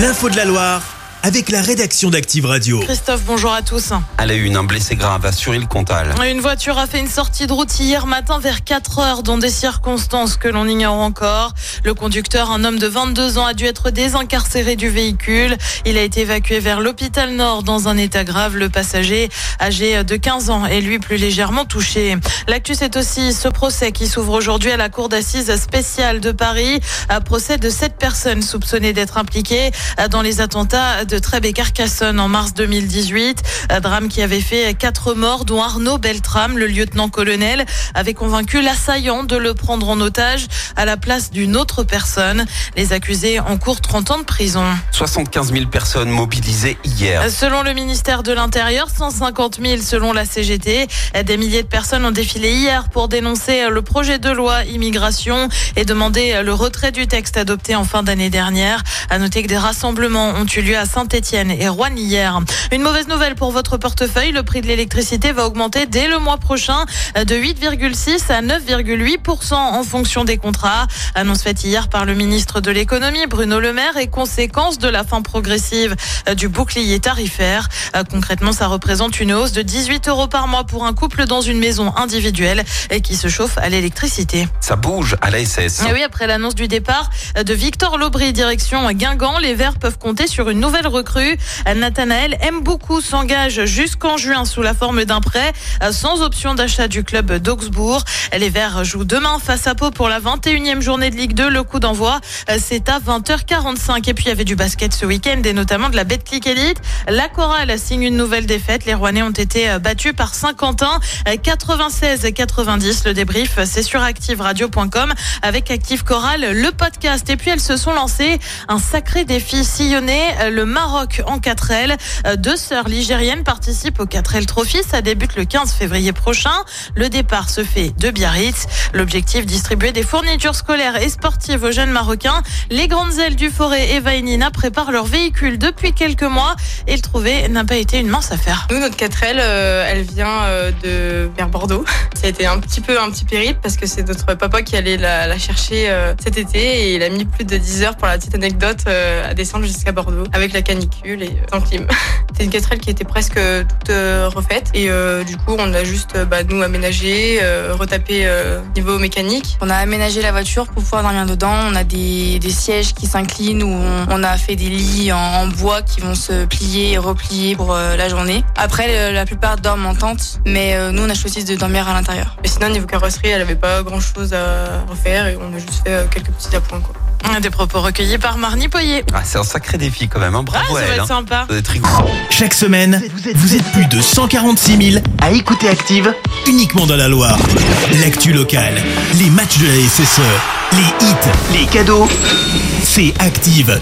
L'info de la Loire avec la rédaction d'Active Radio. Christophe, bonjour à tous. À la une, un blessé grave à Suril-Comtal. Une voiture a fait une sortie de route hier matin vers 4 heures dans des circonstances que l'on ignore encore. Le conducteur, un homme de 22 ans, a dû être désincarcéré du véhicule. Il a été évacué vers l'hôpital Nord dans un état grave. Le passager, âgé de 15 ans, est lui plus légèrement touché. L'actu, c'est aussi ce procès qui s'ouvre aujourd'hui à la cour d'assises spéciale de Paris. Un procès de sept personnes soupçonnées d'être impliquées dans les attentats de Trèbes et Carcassonne en mars 2018. Un drame qui avait fait quatre morts, dont Arnaud Beltram, le lieutenant-colonel, avait convaincu l'assaillant de le prendre en otage à la place d'une autre personne. Les accusés encourent 30 ans de prison. 75 000 personnes mobilisées hier. Selon le ministère de l'Intérieur, 150 000 selon la CGT. Des milliers de personnes ont défilé hier pour dénoncer le projet de loi immigration et demander le retrait du texte adopté en fin d'année dernière. À noter que des rassemblements ont eu lieu à Saint-Etienne et Rouen hier. Une mauvaise nouvelle pour votre portefeuille, le prix de l'électricité va augmenter dès le mois prochain de 8,6 à 9,8% en fonction des contrats. Annonce faite hier par le ministre de l'économie Bruno Le Maire et conséquence de la fin progressive du bouclier tarifaire. Concrètement, ça représente une hausse de 18 euros par mois pour un couple dans une maison individuelle et qui se chauffe à l'électricité. Ça bouge à la SS. Et oui, après l'annonce du départ de Victor Lobry direction Guingamp, les Verts peuvent compter sur une nouvelle recrue. Nathanaël aime beaucoup s'engage jusqu'en juin sous la forme d'un prêt sans option d'achat du club d'Augsbourg. Les Verts jouent demain face à Pau pour la 21e journée de Ligue 2. Le coup d'envoi, c'est à 20h45. Et puis il y avait du basket ce week-end et notamment de la Betclic Elite. La chorale signe une nouvelle défaite. Les Rouennais ont été battus par Saint-Quentin 96-90. Le débrief, c'est sur activeradio.com avec Active Chorale, le podcast. Et puis elles se sont lancées un sacré défi sillonné, le Maroc en 4L. Deux sœurs ligériennes participent au 4L Trophy. Ça débute le 15 février prochain. Le départ se fait de Biarritz. L'objectif, distribuer des fournitures scolaires et sportives aux jeunes Marocains. Les grandes ailes du Forêt et Vainina préparent leur véhicule depuis quelques mois et le trouver n'a pas été une mince affaire. Nous, notre 4L, euh, elle vient euh, de vers Bordeaux. Ça a été un petit peu un petit périple parce que c'est notre papa qui allait la, la chercher euh, cet été et il a mis plus de 10 heures pour la petite anecdote à descendre jusqu'à Bordeaux avec la canicule et sans clim. C'est une 4L qui était presque toute refaite et du coup on a juste bah, nous aménagé, retapé niveau mécanique. On a aménagé la voiture pour pouvoir dormir dedans. On a des, des sièges qui s'inclinent où on, on, a fait des lits en, en, bois qui vont se plier et replier pour euh, la journée. Après, la plupart dorment en tente, mais euh, nous on a choisi de dormir à l'intérieur. Et sinon niveau carrosserie, elle avait pas grand chose à refaire et on a juste fait euh, quelques petits appoints quoi. Des propos recueillis par Marnie Poyer. Ah, c'est un sacré défi quand même, hein. bravo ah, ça à elle. va être hein. sympa. Ça doit être rigolo. Chaque semaine, vous êtes plus de 146 000 à écouter Active uniquement dans la Loire. L'actu locale, les matchs de la SSE, les hits, les cadeaux, c'est Active.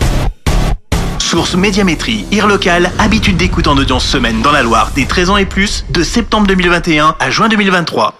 Source Médiamétrie, IR local, habitude d'écoute en audience semaine dans la Loire des 13 ans et plus, de septembre 2021 à juin 2023.